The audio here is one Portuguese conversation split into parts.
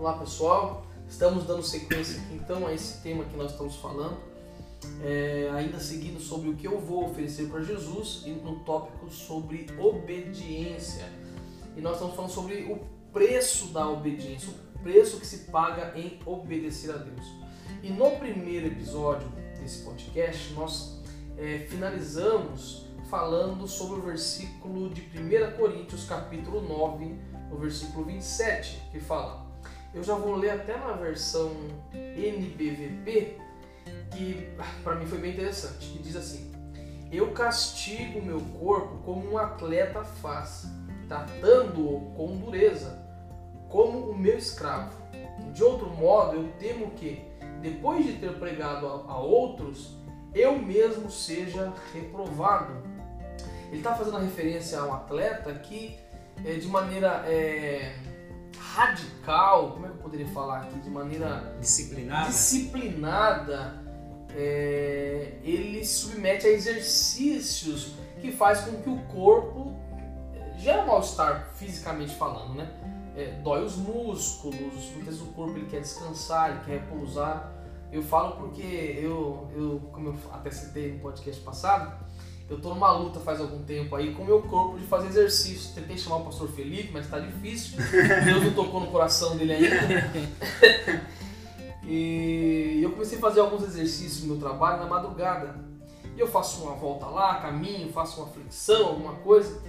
Olá pessoal, estamos dando sequência aqui então a esse tema que nós estamos falando, é, ainda seguindo sobre o que eu vou oferecer para Jesus e no tópico sobre obediência. E nós estamos falando sobre o preço da obediência, o preço que se paga em obedecer a Deus. E no primeiro episódio desse podcast nós é, finalizamos falando sobre o versículo de 1 Coríntios capítulo 9, no versículo 27, que fala eu já vou ler até na versão NBVP, que para mim foi bem interessante, que diz assim: Eu castigo meu corpo como um atleta faz, tratando-o com dureza, como o meu escravo. De outro modo, eu temo que, depois de ter pregado a, a outros, eu mesmo seja reprovado. Ele está fazendo referência a um atleta que, é, de maneira é, radical, como é que eu poderia falar aqui, de maneira disciplinada, disciplinada é, ele submete a exercícios que faz com que o corpo é, gera mal-estar fisicamente falando, né? É, dói os músculos, muitas vezes o corpo ele quer descansar, ele quer repousar. Eu falo porque eu, eu como eu até citei no podcast passado, eu tô numa luta faz algum tempo aí com o meu corpo de fazer exercício. Tentei chamar o pastor Felipe, mas tá difícil. Deus não tocou no coração dele ainda. e eu comecei a fazer alguns exercícios no meu trabalho na madrugada. E eu faço uma volta lá, caminho, faço uma flexão, alguma coisa.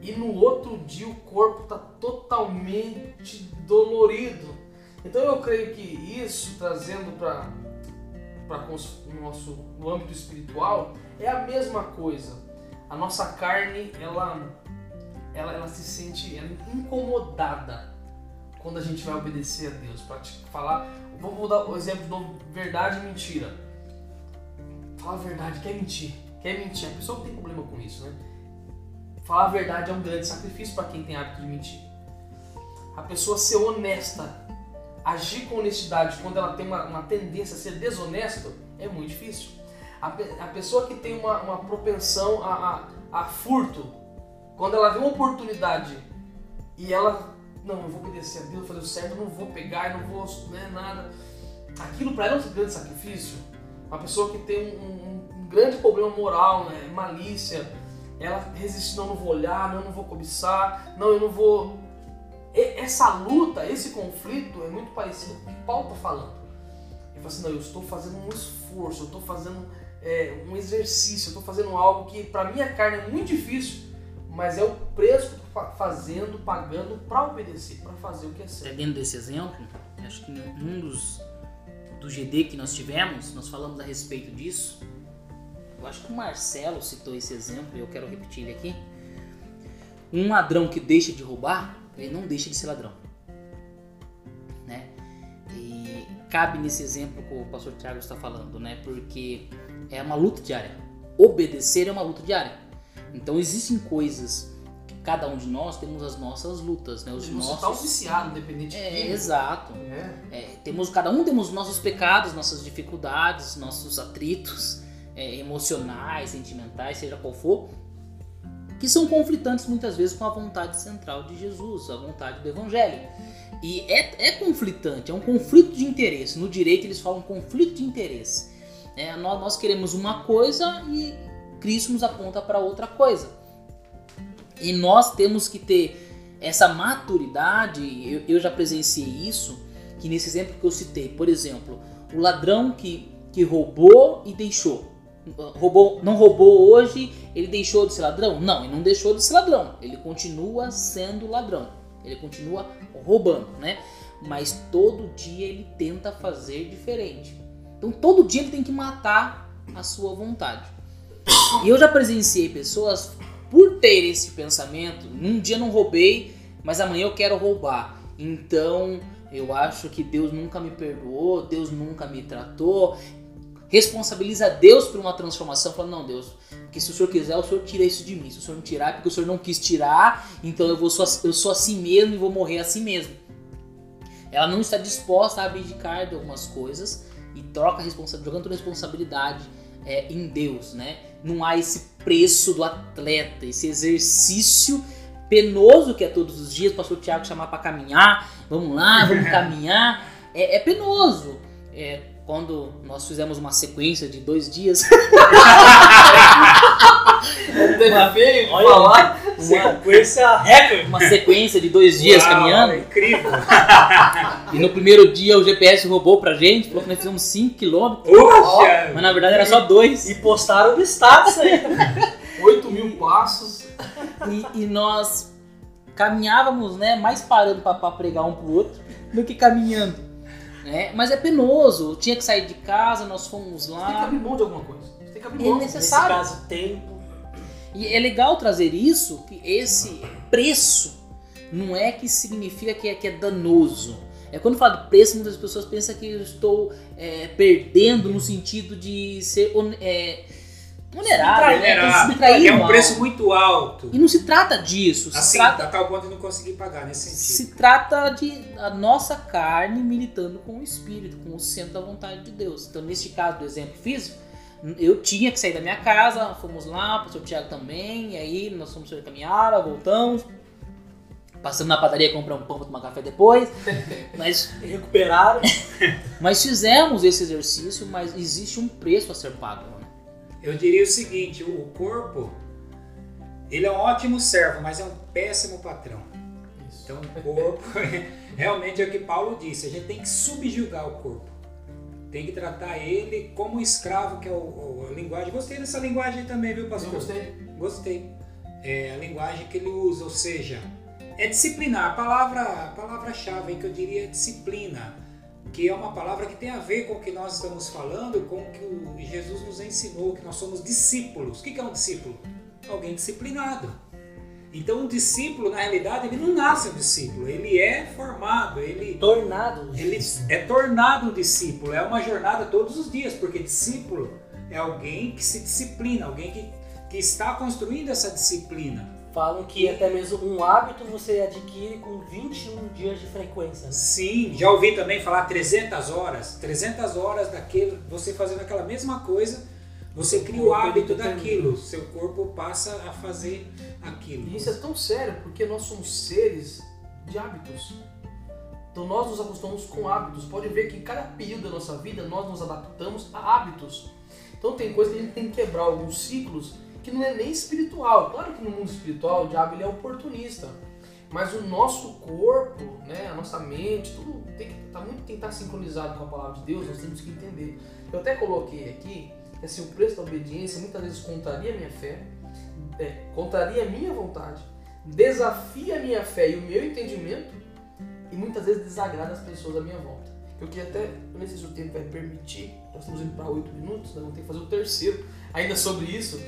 E no outro dia o corpo tá totalmente dolorido. Então eu creio que isso, trazendo para o nosso no âmbito espiritual, é a mesma coisa. A nossa carne, ela, ela, ela se sente ela é incomodada quando a gente vai obedecer a Deus. Para te falar, vou dar o exemplo de verdade e mentira. Falar a verdade, quer mentir, quer mentir. A pessoa tem problema com isso, né? Falar a verdade é um grande sacrifício para quem tem hábito de mentir. A pessoa ser honesta, agir com honestidade quando ela tem uma, uma tendência a ser desonesta, é muito difícil. A, a pessoa que tem uma, uma propensão a, a, a furto, quando ela vê uma oportunidade e ela, não, eu vou obedecer a Deus, fazer o certo, eu não vou pegar, eu não vou, né, nada. Aquilo para ela é um grande sacrifício. Uma pessoa que tem um, um, um grande problema moral, né, malícia, ela resiste, não, não vou olhar, não, não vou cobiçar, não, eu não vou. Essa luta, esse conflito é muito parecido com o que Paulo está falando. Ele fala assim, não, eu estou fazendo um esforço, eu estou fazendo é, um exercício, eu estou fazendo algo que para minha carne é muito difícil, mas é o preço que eu estou fazendo, pagando para obedecer, para fazer o que é certo. Dentro desse exemplo, acho que num dos do GD que nós tivemos, nós falamos a respeito disso. Eu acho que o Marcelo citou esse exemplo e eu quero repetir ele aqui. Um ladrão que deixa de roubar, ele não deixa de ser ladrão. Né? E cabe nesse exemplo que o pastor Tiago está falando, né? Porque é uma luta diária. Obedecer é uma luta diária. Então existem coisas que cada um de nós temos as nossas lutas, né? Os Você nossos. Tá um viciado, independente é, de Exato. É. É, temos cada um temos nossos pecados, nossas dificuldades, nossos atritos é, emocionais, sentimentais, seja qual for, que são conflitantes muitas vezes com a vontade central de Jesus, a vontade do Evangelho. E é, é conflitante, é um conflito de interesse. No direito eles falam conflito de interesse. É, nós, nós queremos uma coisa e Cristo nos aponta para outra coisa. E nós temos que ter essa maturidade. Eu, eu já presenciei isso, que nesse exemplo que eu citei, por exemplo, o ladrão que, que roubou e deixou. Roubou, não roubou hoje, ele deixou de ser ladrão? Não, ele não deixou de ser ladrão. Ele continua sendo ladrão. Ele continua roubando, né? Mas todo dia ele tenta fazer diferente. Então todo dia ele tem que matar a sua vontade. E eu já presenciei pessoas por ter esse pensamento, num dia não roubei, mas amanhã eu quero roubar. Então eu acho que Deus nunca me perdoou, Deus nunca me tratou. Responsabiliza Deus por uma transformação, falando, não, Deus, porque se o Senhor quiser, o Senhor tira isso de mim. Se o Senhor não tirar, é porque o Senhor não quis tirar, então eu, vou eu sou assim mesmo e vou morrer assim mesmo. Ela não está disposta a abdicar de algumas coisas e troca a responsabilidade, jogando toda a responsabilidade é, em Deus, né? Não há esse preço do atleta, esse exercício penoso que é todos os dias, o pastor Tiago chamar para caminhar, vamos lá, vamos caminhar. É, é penoso. É, quando nós fizemos uma sequência de dois dias. Uma feio Olha, falar. Sequência recorde. Uma sequência de dois dias Uau, caminhando. Incrível. E no primeiro dia o GPS roubou pra gente, falou que nós fizemos 5 km, mas na verdade era só dois. E postaram no status aí. 8 mil passos. E, e nós caminhávamos, né, mais parando pra, pra pregar um pro outro do que caminhando. Né? Mas é penoso, tinha que sair de casa, nós fomos Você tem que lá. abrir mão de alguma coisa. Você tem que abrir É mão. Nesse necessário. caso, tempo. E é legal trazer isso, que esse preço não é que significa que é, que é danoso. É quando falo de preço, muitas pessoas pensam que eu estou é, perdendo no sentido de ser é, onerável, né? Subtrair é um mal. preço muito alto. E não se trata disso, se Assim, trata a tal ponto de não conseguir pagar nesse sentido. se trata de a nossa carne militando com o espírito, com o centro da vontade de Deus. Então, neste caso do exemplo físico, eu tinha que sair da minha casa, fomos lá, o pastor Tiago também, e aí nós fomos fazer caminhada, voltamos, passamos na padaria comprar um pão para tomar café depois, mas, Recuperaram. mas fizemos esse exercício, mas existe um preço a ser pago. Eu diria o seguinte, o corpo, ele é um ótimo servo, mas é um péssimo patrão. Isso. Então o corpo, realmente é o que Paulo disse, a gente tem que subjugar o corpo. Tem que tratar ele como um escravo, que é o, o- a linguagem. Gostei dessa linguagem também, viu, Eu pastor? gostei. Gostei. É a linguagem que ele usa, ou seja, é disciplinar. A palavra, a palavra-chave que eu diria é disciplina, que é uma palavra que tem a ver com o que nós estamos falando, com o que Jesus nos ensinou, que nós somos discípulos. O que que é um discípulo? Alguém disciplinado. Então, um discípulo, na realidade, ele não nasce um discípulo, ele é formado, ele Tornado. ele é tornado um discípulo, é uma jornada todos os dias, porque discípulo é alguém que se disciplina, alguém que, que está construindo essa disciplina. Falam que até mesmo um hábito você adquire com 21 dias de frequência. Né? Sim, já ouvi também falar 300 horas, 300 horas daquele, você fazendo aquela mesma coisa, você cria o hábito determina. daquilo, seu corpo passa a fazer aquilo. E isso é tão sério porque nós somos seres de hábitos. Então nós nos acostumamos com hábitos. Pode ver que em cada período da nossa vida nós nos adaptamos a hábitos. Então tem coisa que a gente tem que quebrar alguns ciclos que não é nem espiritual. Claro que no mundo espiritual o diabo ele é oportunista. Mas o nosso corpo, né, a nossa mente, tudo tem que tá muito estar sincronizado com a palavra de Deus, nós temos que entender. Eu até coloquei aqui que assim, o preço da obediência muitas vezes contraria a minha fé, é, contraria a minha vontade, desafia a minha fé e o meu entendimento e muitas vezes desagrada as pessoas à minha volta. Eu queria até, nem sei se o tempo vai permitir, nós estamos indo para oito minutos, nós vamos ter que fazer o terceiro ainda sobre isso,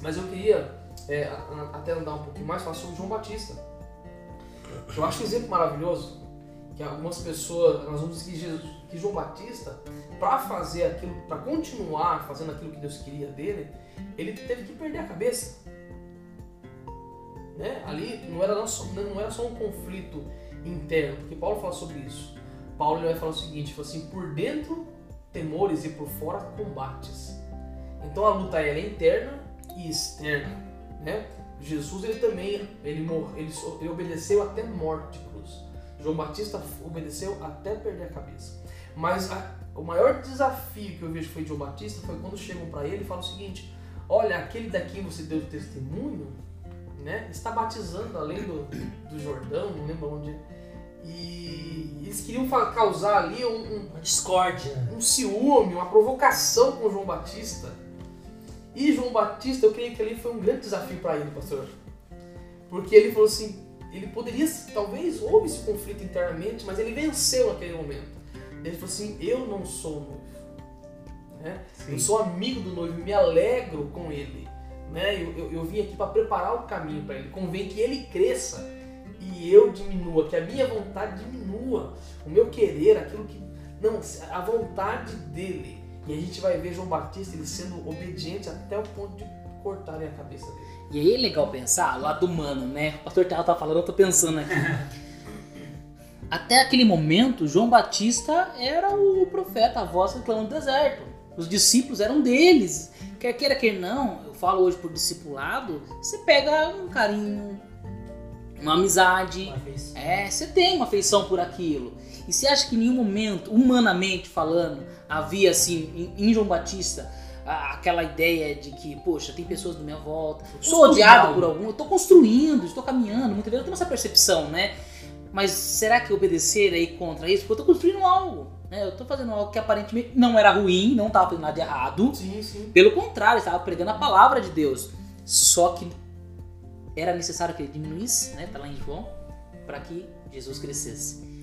mas eu queria é, até andar um pouquinho mais, falar sobre João Batista. Eu acho um exemplo maravilhoso que algumas pessoas, nós vamos dizer que, Jesus, que João Batista, para fazer aquilo, para continuar fazendo aquilo que Deus queria dele, ele teve que perder a cabeça. Né? Ali não era, só, não era só um conflito interno, porque Paulo fala sobre isso. Paulo ele vai falar o seguinte, fala assim, por dentro temores e por fora combates. Então a luta é interna e externa, né? Jesus ele também ele, mor ele, ele obedeceu até morte de cruz. João Batista obedeceu até perder a cabeça. Mas a- o maior desafio que eu vejo foi João Batista foi quando chegam para ele e falam o seguinte: Olha, aquele daqui você deu testemunho, né? Está batizando além do, do Jordão, não lembro onde. é. E eles queriam causar ali um, um- Uma discórdia. um ciúme, uma provocação com João Batista. E João Batista, eu creio que ali foi um grande desafio para ele, pastor. Porque ele falou assim, ele poderia, talvez houve esse conflito internamente, mas ele venceu naquele momento. Ele falou assim, eu não sou noivo. Né? Eu sou amigo do noivo, me alegro com ele. Né? Eu, eu, eu vim aqui para preparar o caminho para ele. Convém que ele cresça e eu diminua, que a minha vontade diminua. O meu querer, aquilo que. Não, a vontade dele. E a gente vai ver João Batista ele sendo obediente até o ponto de cortarem a cabeça dele. E aí é legal pensar, lado humano, né? O pastor Tela tá falando, eu tô pensando aqui. Até aquele momento, João Batista era o profeta, a voz que clama no deserto. Os discípulos eram deles. Quer queira, quer não, eu falo hoje por discipulado, você pega um carinho, uma amizade. Uma. É, você tem uma afeição por aquilo. E você acha que em nenhum momento, humanamente falando, havia assim, em, em João Batista, a- aquela ideia de que, poxa, tem pessoas do minha volta, sou odiado por algum, eu tô construindo, estou caminhando, muitas vezes eu tenho essa percepção, né? Mas será que obedecer aí contra isso? Porque eu tô construindo algo, né? Eu tô fazendo algo que aparentemente não era ruim, não tava fazendo nada de errado. Sim, sim. Pelo contrário, estava pregando a palavra de Deus. Só que era necessário que ele diminuísse, né? Tá lá em João, para que Jesus crescesse.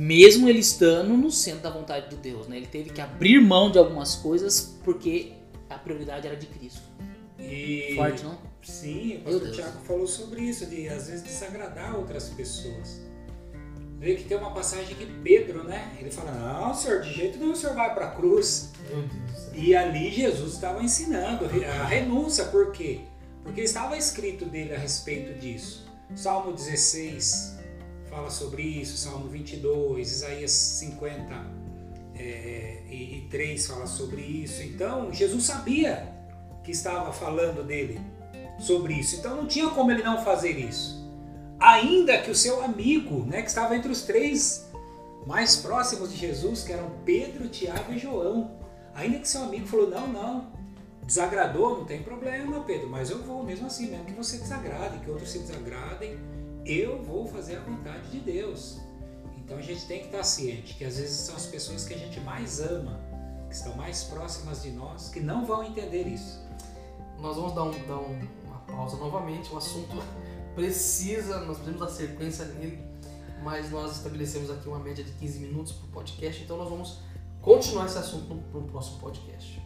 Mesmo ele estando no centro da vontade de Deus, né? Ele teve que abrir mão de algumas coisas porque a prioridade era de Cristo. E Forte, não? Sim, o pastor Deus. Tiago falou sobre isso, de às vezes desagradar outras pessoas. Vê que tem uma passagem que Pedro, né? Ele fala: Não, senhor, de jeito nenhum o senhor vai para a cruz. E ali Jesus estava ensinando a renúncia, por quê? Porque estava escrito dele a respeito disso. Salmo 16 fala sobre isso, Salmo 22, Isaías 50 é, e, e 3 fala sobre isso. Então, Jesus sabia que estava falando dele sobre isso. Então, não tinha como ele não fazer isso. Ainda que o seu amigo, né, que estava entre os três mais próximos de Jesus, que eram Pedro, Tiago e João, ainda que seu amigo falou: não, não, desagradou, não tem problema, Pedro, mas eu vou mesmo assim, mesmo que você desagrade, que outros se desagradem, eu vou fazer a vontade de Deus. Então a gente tem que estar ciente que às vezes são as pessoas que a gente mais ama, que estão mais próximas de nós, que não vão entender isso. Nós vamos dar, um, dar um- uma pausa novamente. O assunto precisa, nós precisamos dar sequência nele, mas nós estabelecemos aqui uma média de 15 minutos para o podcast, então nós vamos continuar esse assunto no próximo podcast.